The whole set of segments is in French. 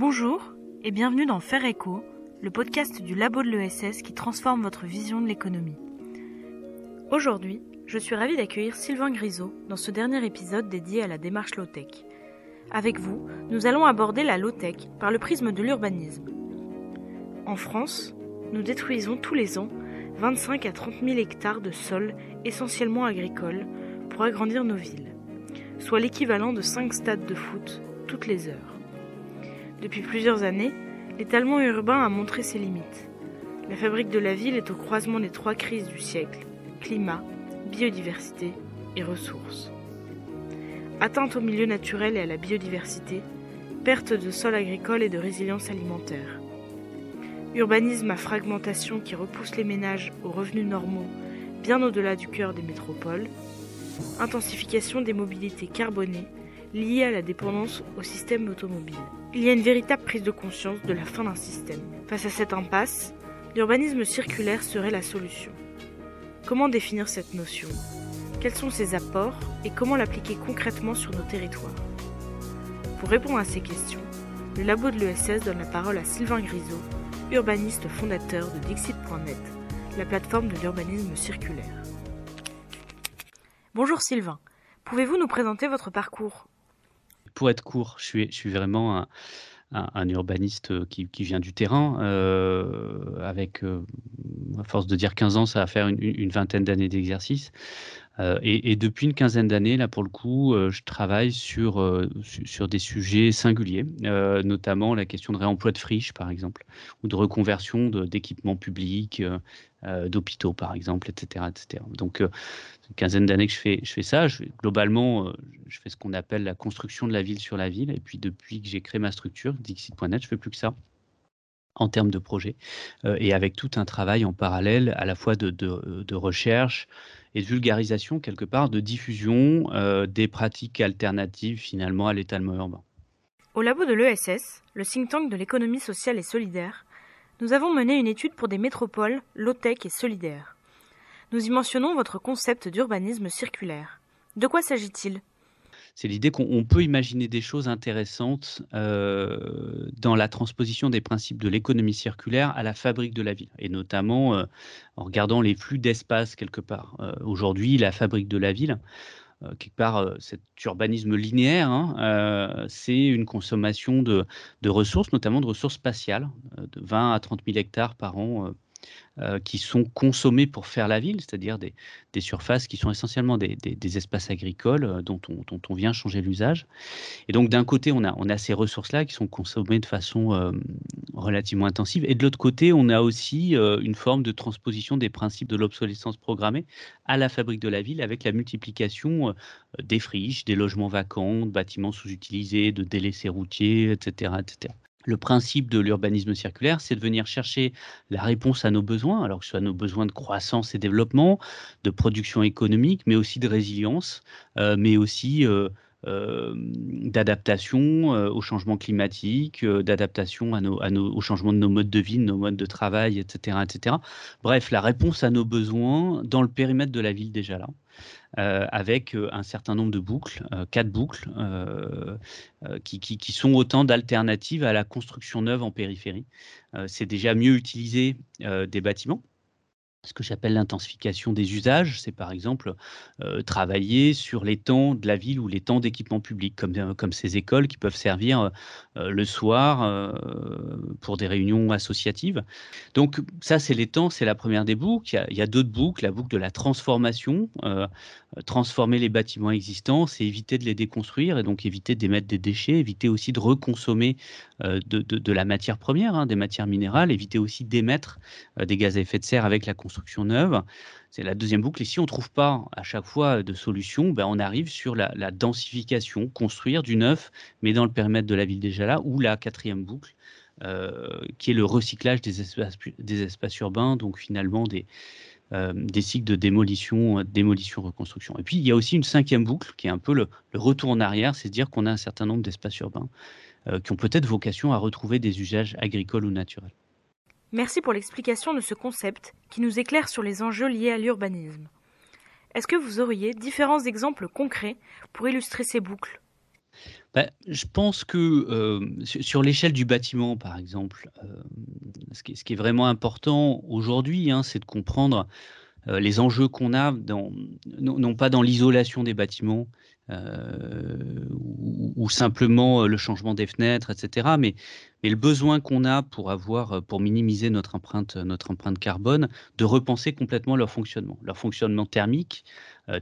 Bonjour et bienvenue dans Faire Écho, le podcast du labo de l'ESS qui transforme votre vision de l'économie. Aujourd'hui, je suis ravie d'accueillir Sylvain Grisot dans ce dernier épisode dédié à la démarche low-tech. Avec vous, nous allons aborder la low-tech par le prisme de l'urbanisme. En France, nous détruisons tous les ans 25 à 30 000 hectares de sols essentiellement agricoles pour agrandir nos villes, soit l'équivalent de 5 stades de foot toutes les heures. Depuis plusieurs années, l'étalement urbain a montré ses limites. La fabrique de la ville est au croisement des trois crises du siècle climat, biodiversité et ressources. Atteinte au milieu naturel et à la biodiversité, perte de sols agricoles et de résilience alimentaire. Urbanisme à fragmentation qui repousse les ménages aux revenus normaux bien au-delà du cœur des métropoles. Intensification des mobilités carbonées liées à la dépendance au système automobile. Il y a une véritable prise de conscience de la fin d'un système. Face à cette impasse, l'urbanisme circulaire serait la solution. Comment définir cette notion? Quels sont ses apports et comment l'appliquer concrètement sur nos territoires? Pour répondre à ces questions, le labo de l'ESS donne la parole à Sylvain Grisot, urbaniste fondateur de Dixit.net, la plateforme de l'urbanisme circulaire. Bonjour Sylvain, pouvez-vous nous présenter votre parcours? Pour être court, je suis, vraiment un, urbaniste qui, qui, vient du terrain, euh, avec, euh, à force de dire 15 ans, ça va faire une, vingtaine d'années d'exercice. Euh, et, depuis une quinzaine d'années, là pour le coup, euh, je travaille euh, sur des sujets singuliers, notamment la question de réemploi de friches, par exemple, ou de reconversion d'équipements publics, d'hôpitaux, par exemple, etc. etc. Donc, une quinzaine d'années que je fais, je fais ça. Globalement, je fais ce qu'on appelle la construction de la ville sur la ville. Et puis, depuis que j'ai créé ma structure, Dixit.net, je fais plus que ça en termes de projet, et avec tout un travail en parallèle à la fois de, de, recherche, et de vulgarisation quelque part, de diffusion euh, des pratiques alternatives finalement à l'étalement urbain. Au labo de l'ESS, le think tank de l'économie sociale et solidaire, nous avons mené une étude pour des métropoles low-tech et solidaires. Nous y mentionnons votre concept d'urbanisme circulaire. De quoi s'agit-il? C'est l'idée qu'on peut imaginer des choses intéressantes euh, dans la transposition des principes de l'économie circulaire à la fabrique de la ville, et notamment euh, en regardant les flux d'espace quelque part. Euh, aujourd'hui, la fabrique de la ville, euh, quelque part, euh, cet urbanisme linéaire, hein, euh, c'est une consommation de, ressources, notamment de ressources spatiales, de 20 à 30 000 hectares par an qui sont consommés pour faire la ville, c'est-à-dire des, surfaces qui sont essentiellement des, espaces agricoles euh, dont, on, vient changer l'usage. Et donc d'un côté, on a, ces ressources-là qui sont consommées de façon euh, relativement intensive, et de l'autre côté, on a aussi euh, une forme de transposition des principes de l'obsolescence programmée à la fabrique de la ville avec la multiplication euh, des friches, des logements vacants, de bâtiments sous-utilisés, de délaissés routiers, etc. etc. Le principe de l'urbanisme circulaire, c'est de venir chercher la réponse à nos besoins, alors que ce soit nos besoins de croissance et développement, de production économique, mais aussi de résilience, euh, mais aussi euh, euh, d'adaptation au changement climatique, d'adaptation au changement de nos modes de vie, de nos modes de travail, etc., etc. Bref, la réponse à nos besoins dans le périmètre de la ville déjà là. Euh, avec un certain nombre de boucles, euh, quatre boucles, euh, qui, sont autant d'alternatives à la construction neuve en périphérie. c'est déjà mieux utiliser des bâtiments ce que j'appelle l'intensification des usages, c'est par exemple euh, travailler sur les temps de la ville ou les temps d'équipement public, comme, euh, ces écoles qui peuvent servir euh, le soir pour des réunions associatives. Donc ça, c'est les temps, c'est la première des boucles. Il y a, d'autres boucles, la boucle de la transformation, transformer les bâtiments existants, c'est éviter de les déconstruire et donc éviter d'émettre des déchets, éviter aussi de reconsommer euh, de, de, la matière première, hein, des matières minérales, éviter aussi d'émettre des gaz à effet de serre avec la construction neuve. C'est la deuxième boucle. Et si on ne trouve pas à chaque fois de solution, ben on arrive sur la, densification, construire du neuf, mais dans le périmètre de la ville déjà là, ou la quatrième boucle, euh, qui est le recyclage des espaces, des espaces urbains, donc finalement des, euh, des cycles de démolition, démolition, reconstruction. Et puis il y a aussi une cinquième boucle qui est un peu le, retour en arrière, c'est à dire qu'on a un certain nombre d'espaces urbains euh, qui ont peut-être vocation à retrouver des usages agricoles ou naturels. Merci pour l'explication de ce concept qui nous éclaire sur les enjeux liés à l'urbanisme. Est-ce que vous auriez différents exemples concrets pour illustrer ces boucles? Bah, je pense que sur l'échelle du bâtiment, par exemple, ce qui, est, vraiment important aujourd'hui, hein, c'est de comprendre les enjeux qu'on a, non, pas dans l'isolation des bâtiments ou, simplement le changement des fenêtres, etc., mais, le besoin qu'on a pour avoir, pour minimiser notre empreinte carbone, de repenser complètement leur fonctionnement, leur fonctionnement thermique,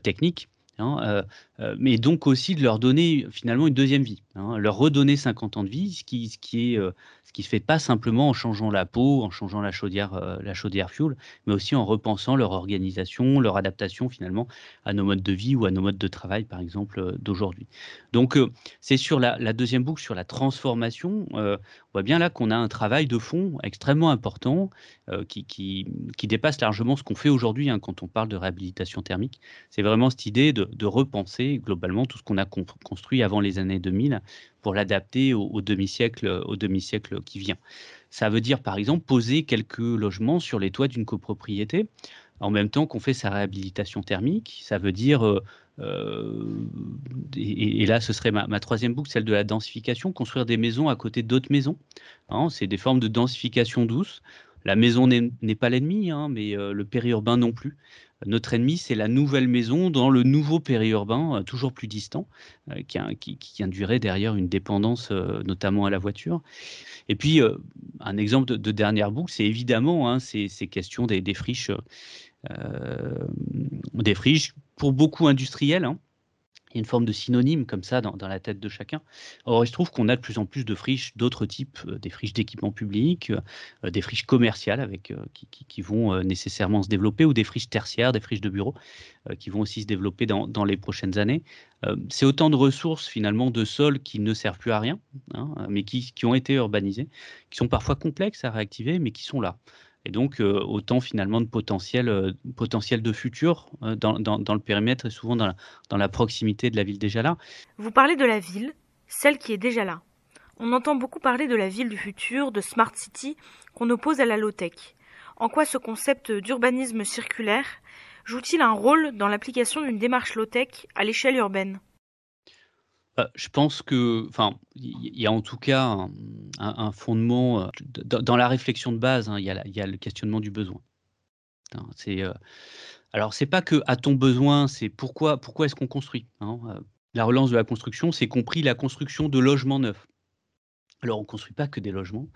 technique, Hein, euh, euh, mais donc aussi de leur donner finalement une deuxième vie, hein, leur redonner 50 ans de vie, ce qui, ce qui est, euh, ce qui se fait pas simplement en changeant la peau, en changeant la chaudière, la chaudière fuel, mais aussi en repensant leur organisation, leur adaptation finalement à nos modes de vie ou à nos modes de travail, par exemple d'aujourd'hui. Donc c'est sur la, deuxième boucle, sur la transformation, on voit bien là qu'on a un travail de fond extrêmement important qui, qui, qui, dépasse largement ce qu'on fait aujourd'hui hein, quand on parle de réhabilitation thermique. C'est vraiment cette idée de repenser globalement tout ce qu'on a construit avant les années 2000 pour l'adapter au, au demi-siècle qui vient. Ça veut dire par exemple poser quelques logements sur les toits d'une copropriété en même temps qu'on fait sa réhabilitation thermique. Ça veut dire euh, euh, et, là, ce serait ma, troisième boucle, celle de la densification, construire des maisons à côté d'autres maisons. Hein, c'est des formes de densification douce. La maison n'est pas l'ennemi, hein, mais euh, le périurbain non plus. Notre ennemi, c'est la nouvelle maison dans le nouveau périurbain, euh, toujours plus distant, euh, qui, induirait derrière une dépendance notamment à la voiture. Et puis, un exemple de, dernière boucle, c'est évidemment hein, ces, questions des, friches, des friches pour beaucoup industriels. Hein, il y a une forme de synonyme comme ça dans, la tête de chacun. Or, il se trouve qu'on a de plus en plus de friches d'autres types, euh, des friches d'équipement public, euh, des friches commerciales avec, euh, qui, vont nécessairement se développer, ou des friches tertiaires, des friches de bureaux, qui vont aussi se développer dans, les prochaines années. C'est autant de ressources finalement de sols qui ne servent plus à rien, hein, mais qui, qui ont été urbanisées, qui sont parfois complexes à réactiver, mais qui sont là. Et donc, euh, autant finalement de potentiel, euh, de futur euh, dans, le périmètre et souvent dans la, proximité de la ville déjà là. Vous parlez de la ville, celle qui est déjà là. On entend beaucoup parler de la ville du futur, de Smart City, qu'on oppose à la low-tech. En quoi ce concept d'urbanisme circulaire joue-t-il un rôle dans l'application d'une démarche low-tech à l'échelle urbaine? Je pense que, il y a en tout cas un, fondement euh, dans, la réflexion de base. Hein, il y, a le questionnement du besoin. C'est euh, alors c'est pas que à ton besoin, c'est pourquoi pourquoi est-ce qu'on construit. Hein, la relance de la construction, c'est compris la construction de logements neufs. Alors, on ne construit pas que des logements.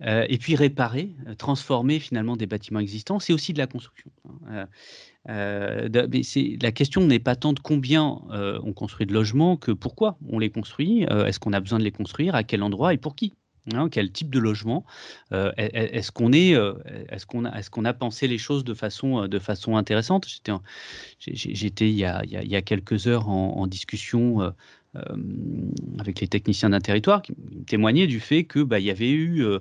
et puis, réparer, transformer finalement des bâtiments existants, c'est aussi de la construction. Euh, la question n'est pas tant de combien euh, on construit de logements que pourquoi on les construit. Euh, est-ce qu'on a besoin de les construire À quel endroit et pour qui hein, quel type de logement Est-ce qu'on a, pensé les choses de façon, intéressante? J'étais, il, y a, quelques heures en discussion euh, avec les techniciens d'un territoire qui témoignaient du fait que bah, y avait eu euh,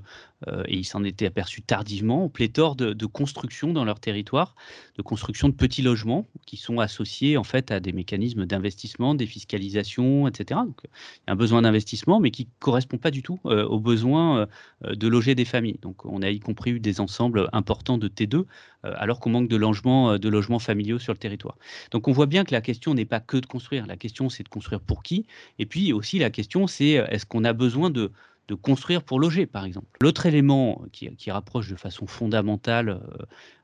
euh, et ils s'en étaient aperçus tardivement pléthore de, de construction dans leur territoire, de construction de petits logements qui sont associés en fait à des mécanismes d'investissement, défiscalisation, etc. Donc, il y a un besoin d'investissement, mais qui correspond pas du tout aux besoins de loger des familles. Donc, on a y compris eu des ensembles importants de T2, alors qu'on manque de logements, de logements familiaux sur le territoire. Donc, on voit bien que la question n'est pas que de construire. La question, c'est de construire pour qui? Et puis aussi la question, c'est euh, est-ce qu'on a besoin de, construire pour loger, par exemple? L'autre élément qui, rapproche de façon fondamentale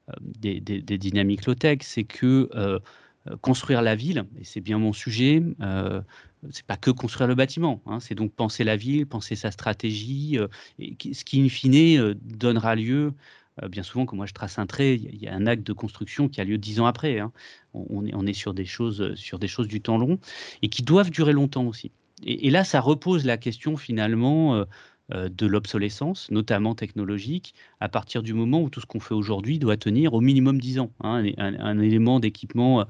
euh, euh, des, dynamiques low-tech, c'est que construire la ville, et c'est bien mon sujet, euh, c'est pas que construire le bâtiment, hein, c'est donc penser la ville, penser sa stratégie, ce qui in fine donnera lieu euh, bien souvent, quand moi je trace un trait, il y a un acte de construction qui a lieu dix ans après. Hein. On, est, sur des choses, sur des choses du temps long et qui doivent durer longtemps aussi. Et, là, ça repose la question finalement euh, euh, de l'obsolescence, notamment technologique, à partir du moment où tout ce qu'on fait aujourd'hui doit tenir au minimum dix ans. Hein. un, élément d'équipement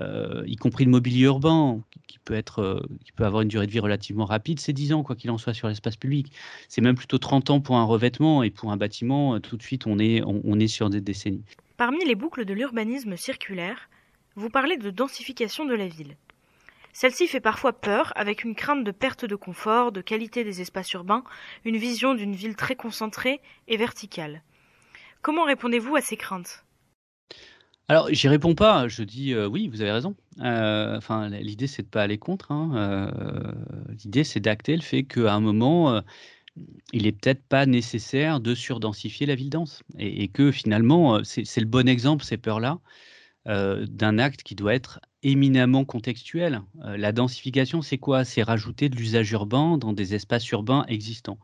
euh, y compris le mobilier urbain, qui peut, être, euh, qui peut avoir une durée de vie relativement rapide, c'est 10 ans, quoi qu'il en soit, sur l'espace public. C'est même plutôt 30 ans pour un revêtement, et pour un bâtiment, euh, tout de suite, on est, on, est sur des décennies. Parmi les boucles de l'urbanisme circulaire, vous parlez de densification de la ville. Celle-ci fait parfois peur, avec une crainte de perte de confort, de qualité des espaces urbains, une vision d'une ville très concentrée et verticale. Comment répondez-vous à ces craintes? Alors, j'y réponds pas. Je dis oui, vous avez raison. enfin, l'idée, c'est de pas aller contre. Hein. l'idée, c'est d'acter le fait qu'à un moment, il est peut-être pas nécessaire de surdensifier la ville dense, et, que finalement, c'est le bon exemple ces peurs-là d'un acte qui doit être éminemment contextuel. la densification, c'est quoi? C'est rajouter de l'usage urbain dans des espaces urbains existants.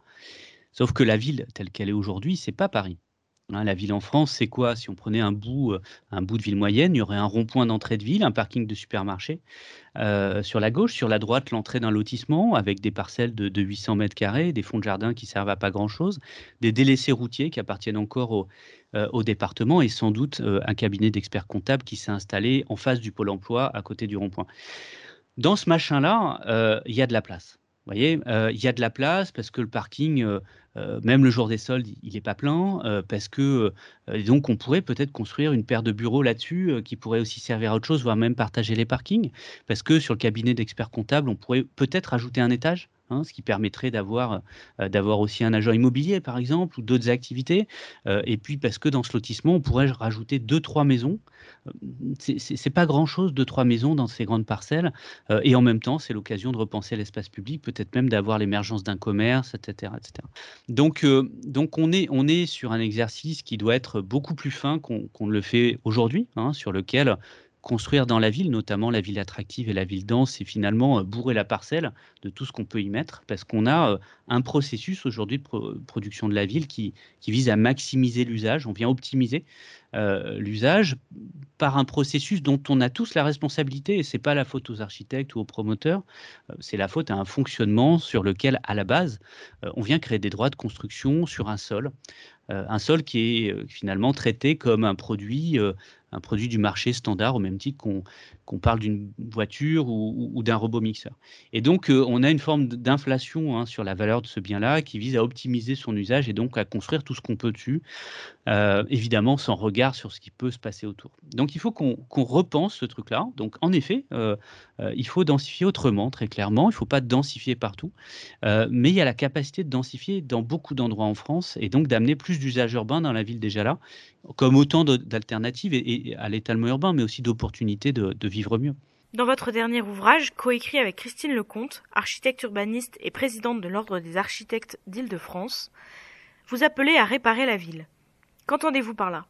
Sauf que la ville telle qu'elle est aujourd'hui, c'est pas Paris. Hein, la ville en France, c'est quoi? Si on prenait un bout, euh, un bout de ville moyenne, il y aurait un rond-point d'entrée de ville, un parking de supermarché. Euh, sur la gauche, sur la droite, l'entrée d'un lotissement avec des parcelles de, 800 mètres carrés, des fonds de jardin qui servent à pas grand-chose, des délaissés routiers qui appartiennent encore au, euh, au département et sans doute un cabinet d'experts comptables qui s'est installé en face du pôle emploi à côté du rond-point. Dans ce machin-là, il y a de la place. Voyez, il y a de la place parce que le parking, euh, même le jour des soldes, il n'est pas plein, euh, parce que euh, donc on pourrait peut-être construire une paire de bureaux là-dessus qui pourrait aussi servir à autre chose, voire même partager les parkings, parce que sur le cabinet d'experts comptables, on pourrait peut-être ajouter un étage Hein, ce qui permettrait d'avoir euh, aussi un agent immobilier, par exemple, ou d'autres activités. Euh, et puis, parce que dans ce lotissement, on pourrait rajouter deux, trois maisons. Euh, c'est pas grand-chose, deux, trois maisons dans ces grandes parcelles. et en même temps, c'est l'occasion de repenser l'espace public, peut-être même d'avoir l'émergence d'un commerce, etc. etc. Donc, donc on, est, on est sur un exercice qui doit être beaucoup plus fin qu'on le fait aujourd'hui, hein, sur lequel construire dans la ville, notamment la ville attractive et la ville dense, c'est finalement euh, bourrer la parcelle de tout ce qu'on peut y mettre, parce qu'on a euh, un processus aujourd'hui de production de la ville qui, vise à maximiser l'usage, on vient optimiser euh, l'usage par un processus dont on a tous la responsabilité, et c'est pas la faute aux architectes ou aux promoteurs, c'est la faute à un fonctionnement sur lequel, à la base, on vient créer des droits de construction sur un sol, un sol qui est finalement traité comme un produit un produit du marché standard, au même titre qu'on parle d'une voiture ou, d'un robot mixeur. Et donc, euh, on a une forme d'inflation hein, sur la valeur de ce bien-là qui vise à optimiser son usage et donc à construire tout ce qu'on peut dessus, euh, évidemment sans regard sur ce qui peut se passer autour. Donc, il faut qu'on repense ce truc-là. Donc, en effet, euh, il faut densifier autrement, très clairement. Il ne faut pas densifier partout, mais il y a la capacité de densifier dans beaucoup d'endroits en France et donc d'amener plus d'usages urbains dans la ville déjà là, comme autant d'alternatives à l'étalement urbain, mais aussi d'opportunités de, vivre mieux. Dans votre dernier ouvrage, coécrit avec Christine Lecomte, architecte urbaniste et présidente de l'Ordre des architectes d'Île-de-France, vous appelez à réparer la ville. Qu'entendez-vous par là?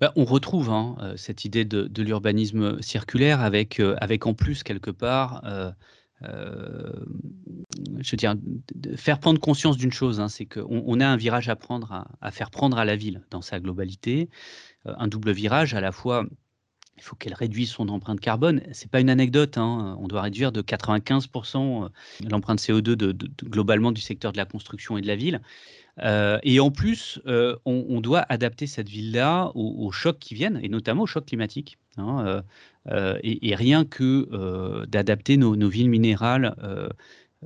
Bah, on retrouve hein, euh, cette idée de, l'urbanisme circulaire avec, euh, avec en plus quelque part euh, euh, je veux dire, faire prendre conscience d'une chose, hein, c'est qu'on on a un virage à prendre, à, faire prendre à la ville dans sa globalité, un double virage à la fois. Il faut qu'elle réduise son empreinte carbone. C'est pas une anecdote. Hein, on doit réduire de 95% euh, l'empreinte CO2 de, globalement du secteur de la construction et de la ville. et en plus, on, doit adapter cette ville-là aux, chocs qui viennent, et notamment aux chocs climatiques. Hein, euh, et, rien que euh, d'adapter nos, villes minérales euh,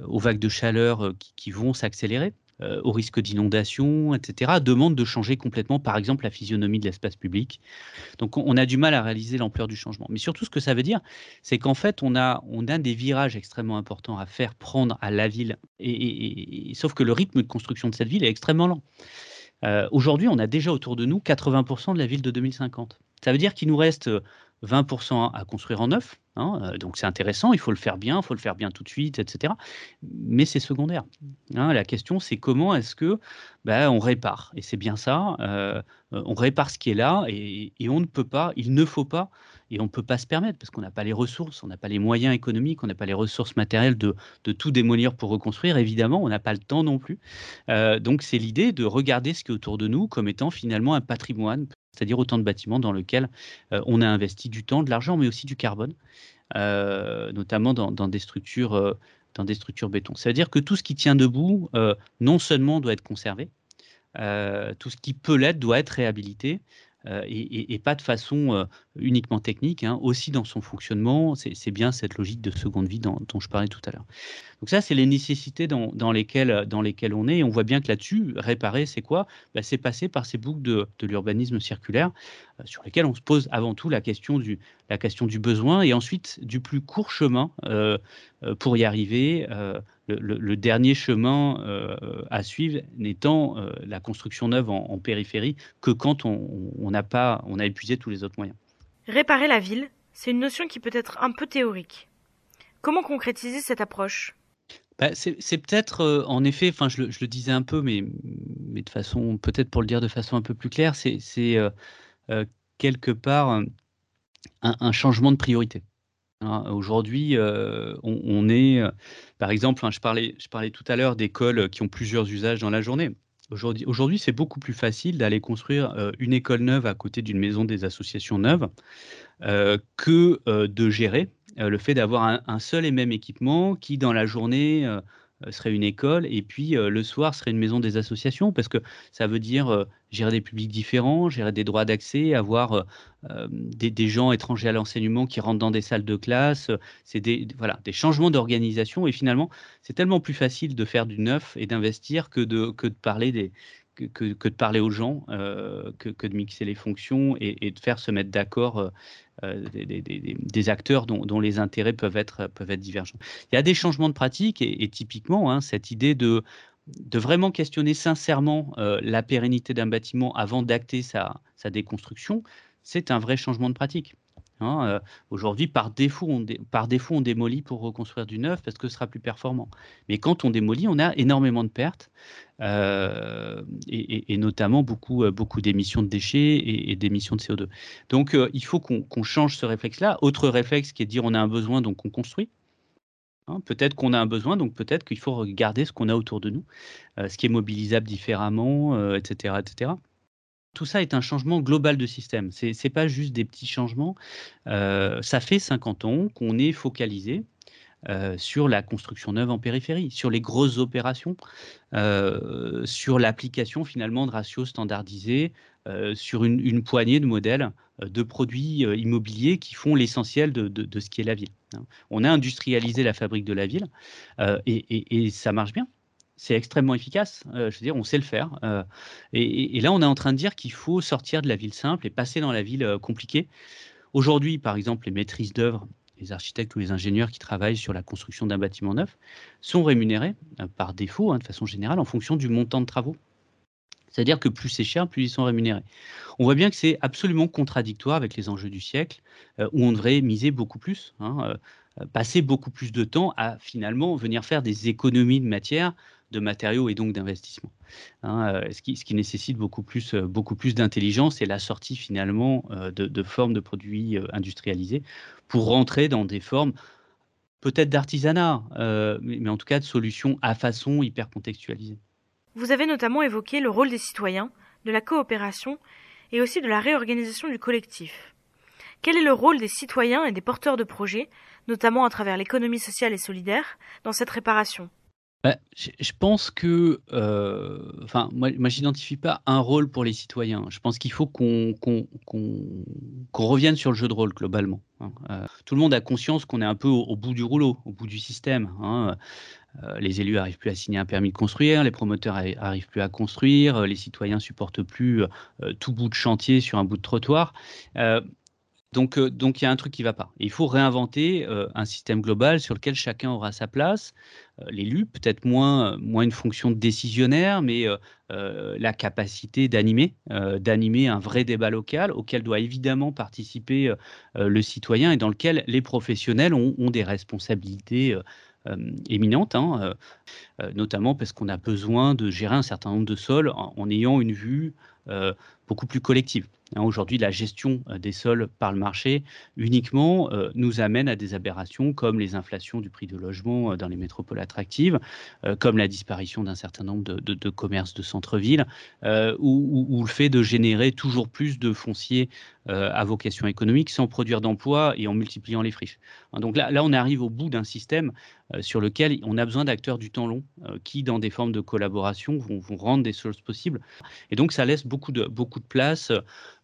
aux vagues de chaleur qui, vont s'accélérer. Au risque d'inondation, etc., demande de changer complètement, par exemple, la physionomie de l'espace public. Donc, on, a du mal à réaliser l'ampleur du changement. Mais surtout, ce que ça veut dire, c'est qu'en fait, on a, on a des virages extrêmement importants à faire prendre à la ville, et, sauf que le rythme de construction de cette ville est extrêmement lent. Aujourd'hui, on a déjà autour de nous 80% de la ville de 2050. Ça veut dire qu'il nous reste 20% à construire en neuf. Hein, euh, donc c'est intéressant, il faut le faire bien, il faut le faire bien tout de suite, etc. Mais c'est secondaire. Hein. la question, c'est comment est-ce que ben, on répare Et c'est bien ça, euh, on répare ce qui est là et, on ne peut pas, il ne faut pas, et on ne peut pas se permettre parce qu'on n'a pas les ressources, on n'a pas les moyens économiques, on n'a pas les ressources matérielles de, tout démolir pour reconstruire. Évidemment, on n'a pas le temps non plus. Euh, donc c'est l'idée de regarder ce qui est autour de nous comme étant finalement un patrimoine c'est-à-dire autant de bâtiments dans lesquels euh, on a investi du temps, de l'argent, mais aussi du carbone, euh, notamment dans, des structures, euh, dans des structures béton. Ça veut dire que tout ce qui tient debout, non seulement doit être conservé, tout ce qui peut l'être doit être réhabilité, euh, et, pas de façon euh, uniquement technique, hein, aussi dans son fonctionnement. C'est bien cette logique de seconde vie dont, je parlais tout à l'heure. Donc ça, c'est les nécessités dans, lesquelles, dans lesquelles on est. Et on voit bien que là-dessus, réparer, c'est quoi? Bah, C'est passer par ces boucles de, l'urbanisme circulaire euh, sur lesquelles on se pose avant tout la question du, la question du besoin et ensuite du plus court chemin pour y arriver le, dernier chemin à suivre n'étant la construction neuve en, périphérie que quand on, n'a pas, on a épuisé tous les autres moyens. Réparer la ville, c'est une notion qui peut être un peu théorique. Comment concrétiser cette approche? Bah, c'est peut-être, en effet, enfin, je, le disais un peu, mais, mais de façon, peut-être pour le dire de façon un peu plus claire, c'est quelque part un, changement de priorité. Hein. Aujourd'hui, on, est, par exemple, hein, je, parlais, je parlais tout à l'heure d'écoles qui ont plusieurs usages dans la journée. Aujourd'hui, c'est beaucoup plus facile d'aller construire une école neuve à côté d'une maison des associations neuves que de gérer le fait d'avoir un, seul et même équipement qui, dans la journée, euh, serait une école et puis euh, le soir serait une maison des associations parce que ça veut dire euh, gérer des publics différents, gérer des droits d'accès, avoir des, gens étrangers à l'enseignement qui rentrent dans des salles de classe. C'est des, voilà, des changements d'organisation et finalement c'est tellement plus facile de faire du neuf et d'investir que de parler des, que, de parler aux gens, que, que, de mixer les fonctions et, de faire se mettre d'accord euh, des, acteurs dont, les intérêts peuvent être, divergents. Il y a des changements de pratique et, typiquement, hein, cette idée de, vraiment questionner sincèrement euh, la pérennité d'un bâtiment avant d'acter sa déconstruction, c'est un vrai changement de pratique. Hein, euh, aujourd'hui, par défaut, on par défaut, on démolit pour reconstruire du neuf parce que ce sera plus performant. Mais quand on démolit, on a énormément de pertes euh, et, notamment beaucoup, euh, beaucoup d'émissions de déchets et, d'émissions de CO2. Donc, il faut qu'on change ce réflexe-là. Autre réflexe qui est de dire on a un besoin, donc on construit. Hein, peut-être qu'on a un besoin, donc peut-être qu'il faut regarder ce qu'on a autour de nous, ce qui est mobilisable différemment, etc., etc tout ça est un changement global de système. Ce n'est pas juste des petits changements. Euh, ça fait 50 ans qu'on est focalisé euh, sur la construction neuve en périphérie, sur les grosses opérations, euh, sur l'application finalement de ratios standardisés, sur une, poignée de modèles de produits immobiliers qui font l'essentiel de, ce qui est la ville. Hein. On a industrialisé la fabrique de la ville et ça marche bien c'est extrêmement efficace. Euh, je veux dire, on sait le faire. Euh, et, là, on est en train de dire qu'il faut sortir de la ville simple et passer dans la ville euh, compliquée. Aujourd'hui, par exemple, les maîtrises d'œuvre, les architectes ou les ingénieurs qui travaillent sur la construction d'un bâtiment neuf sont rémunérés par défaut, hein, de façon générale, en fonction du montant de travaux. C'est-à-dire que plus c'est cher, plus ils sont rémunérés. On voit bien que c'est absolument contradictoire avec les enjeux du siècle, où on devrait miser beaucoup plus, hein, passer beaucoup plus de temps à finalement venir faire des économies de matière de matériaux et donc d'investissement. Hein, euh, ce, qui, ce, qui, nécessite beaucoup plus, euh, beaucoup plus d'intelligence et la sortie finalement euh, de, formes de produits industrialisés pour rentrer dans des formes peut-être d'artisanat, mais, en tout cas de solutions à façon hyper contextualisée. Vous avez notamment évoqué le rôle des citoyens, de la coopération et aussi de la réorganisation du collectif. Quel est le rôle des citoyens et des porteurs de projets, notamment à travers l'économie sociale et solidaire, dans cette réparation? Bah, je pense que, euh, enfin, moi, moi j'identifie pas un rôle pour les citoyens. Je pense qu'il faut qu'on revienne sur le jeu de rôle globalement. Hein. Euh, tout le monde a conscience qu'on est un peu au, bout du rouleau, au bout du système. Hein. Euh, les élus arrivent plus à signer un permis de construire, les promoteurs arrivent plus à construire, les citoyens supportent plus tout bout de chantier sur un bout de trottoir. Donc, donc il y a un truc qui ne va pas. il faut réinventer un système global sur lequel chacun aura sa place, euh, l'élu, peut-être moins, moins une fonction décisionnaire, mais euh, euh, la capacité d'animer, d'animer un vrai débat local auquel doit évidemment participer le citoyen et dans lequel les professionnels ont, des responsabilités éminentes, hein, notamment parce qu'on a besoin de gérer un certain nombre de sols en ayant une vue beaucoup plus collective. Hein, aujourd'hui, la gestion euh, des sols par le marché uniquement euh, nous amène à des aberrations comme les inflations du prix de logement euh, dans les métropoles attractives, comme la disparition d'un certain nombre de, commerces de centre-ville, ou, le fait de générer toujours plus de fonciers à vocation économique sans produire d'emplois et en multipliant les friches. Hein, donc là, on arrive au bout d'un système sur lequel on a besoin d'acteurs du temps long qui, dans des formes de collaboration, vont, rendre des choses possibles. Et donc, ça laisse beaucoup de, beaucoup de place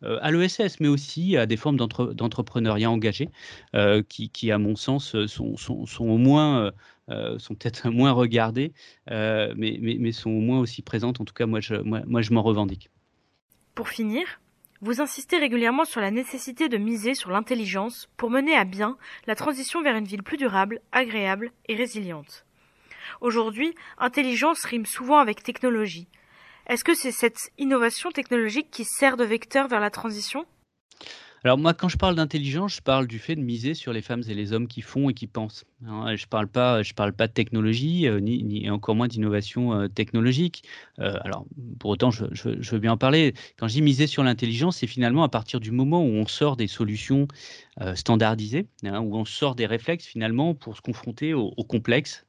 euh, à l'ESS, mais aussi à des formes d'entrepreneuriat engagé, euh, qui, à mon sens, sont, au moins euh, sont peut-être moins regardées, mais, sont au moins aussi présentes. En tout cas, moi, moi, je m'en revendique. Pour finir, vous insistez régulièrement sur la nécessité de miser sur l'intelligence pour mener à bien la transition vers une ville plus durable, agréable et résiliente. Aujourd'hui, intelligence rime souvent avec technologie. Est-ce que c'est cette innovation technologique qui sert de vecteur vers la transition? Alors moi, quand je parle d'intelligence, je parle du fait de miser sur les femmes et les hommes qui font et qui pensent. Hein. je parle pas, parle pas de technologie, euh, ni, encore moins d'innovation euh, technologique. Euh, alors pour autant, je, veux bien en parler. Quand je dis miser sur l'intelligence, c'est finalement à partir du moment où on sort des solutions standardisées, hein, où on sort des réflexes finalement pour se confronter au complexe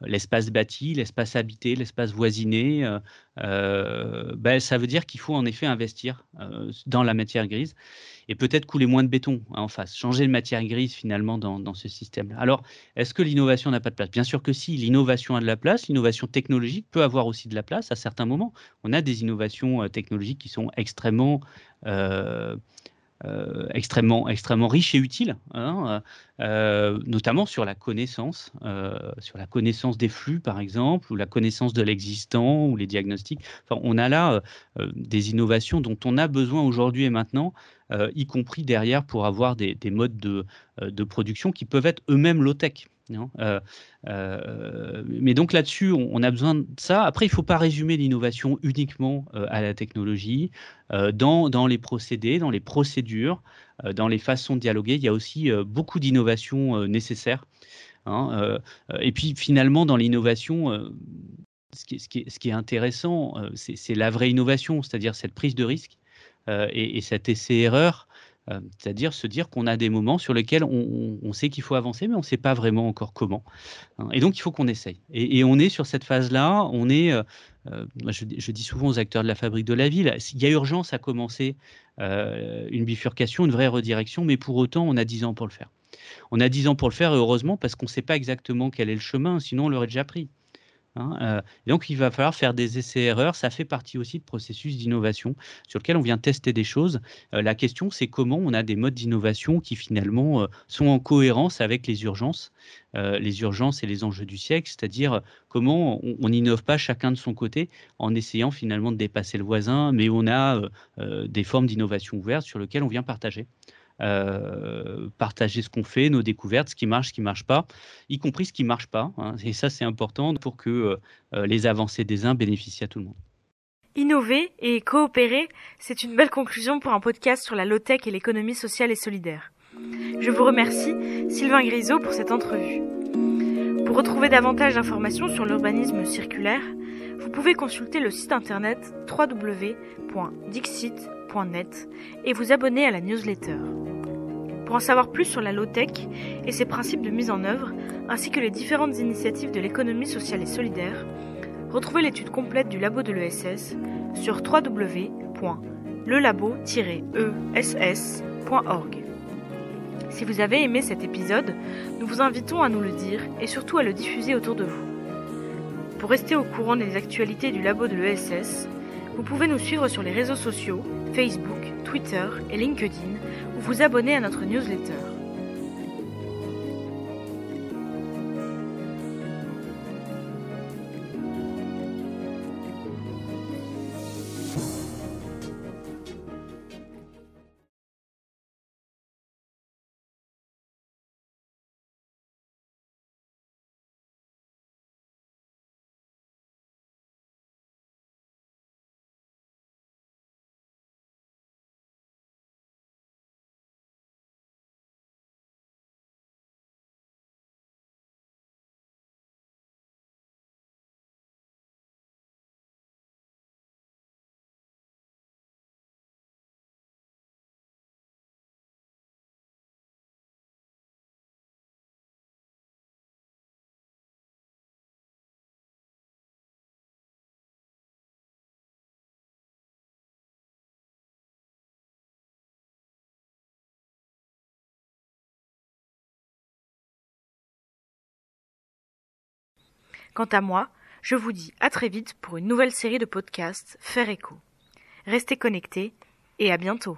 l'espace bâti, l'espace habité, l'espace voisiné, euh, euh, ben, ça veut dire qu'il faut en effet investir euh, dans la matière grise et peut-être couler moins de béton hein, en face, changer de matière grise finalement dans, ce système. Alors, est-ce que l'innovation n'a pas de place? Bien sûr que si, l'innovation a de la place, l'innovation technologique peut avoir aussi de la place à certains moments. On a des innovations technologiques qui sont extrêmement euh, extrêmement, extrêmement riche et utile, hein, euh, notamment sur la connaissance, euh, sur la connaissance des flux par exemple, ou la connaissance de l'existant, ou les diagnostics. Enfin, on a là des innovations dont on a besoin aujourd'hui et maintenant, y compris derrière pour avoir des, des modes de, production qui peuvent être eux-mêmes low-tech. Euh, euh, mais donc là-dessus, on, a besoin de ça. Après, il ne faut pas résumer l'innovation uniquement euh, à la technologie. Dans, les procédés, dans les procédures, dans les façons de dialoguer, il y a aussi beaucoup d'innovations nécessaires. Hein, et puis finalement, dans l'innovation, ce qui, est, intéressant, c'est la vraie innovation, c'est-à-dire cette prise de risque et, et cet essai-erreur euh, c'est-à-dire se dire qu'on a des moments sur lesquels on, sait qu'il faut avancer, mais on ne sait pas vraiment encore comment. Hein. Et donc, il faut qu'on essaye. Et, on est sur cette phase-là. On est, euh, euh, je, dis souvent aux acteurs de la fabrique de la ville, il y a urgence à commencer une bifurcation, une vraie redirection, mais pour autant, on a 10 ans pour le faire. On a 10 ans pour le faire, et heureusement, parce qu'on ne sait pas exactement quel est le chemin, sinon on l'aurait déjà pris. Hein, euh, donc, il va falloir faire des essais-erreurs. Ça fait partie aussi de processus d'innovation sur lequel on vient tester des choses. Euh, la question, c'est comment on a des modes d'innovation qui finalement euh, sont en cohérence avec les urgences, les urgences et les enjeux du siècle, c'est-à-dire comment on n'innove pas chacun de son côté en essayant finalement de dépasser le voisin, mais on a des formes d'innovation ouvertes sur lesquelles on vient partager. Euh, partager ce qu'on fait, nos découvertes, ce qui marche, ce qui ne marche pas, y compris ce qui ne marche pas. Hein. Et ça, c'est important pour que euh, euh, les avancées des uns bénéficient à tout le monde. Innover et coopérer, c'est une belle conclusion pour un podcast sur la low-tech et l'économie sociale et solidaire. Je vous remercie, Sylvain Grisot, pour cette entrevue. Pour retrouver davantage d'informations sur l'urbanisme circulaire, vous pouvez consulter le site internet www.dixit.net et vous abonner à la newsletter. Pour en savoir plus sur la low-tech et ses principes de mise en œuvre, ainsi que les différentes initiatives de l'économie sociale et solidaire, retrouvez l'étude complète du labo de l'ESS sur www.lelabo-ess.org. Si vous avez aimé cet épisode, nous vous invitons à nous le dire et surtout à le diffuser autour de vous. Pour rester au courant des actualités du labo de l'ESS, vous pouvez nous suivre sur les réseaux sociaux, Facebook, Twitter et LinkedIn ou vous abonner à notre newsletter. Quant à moi, je vous dis à très vite pour une nouvelle série de podcasts Faire écho. Restez connectés et à bientôt.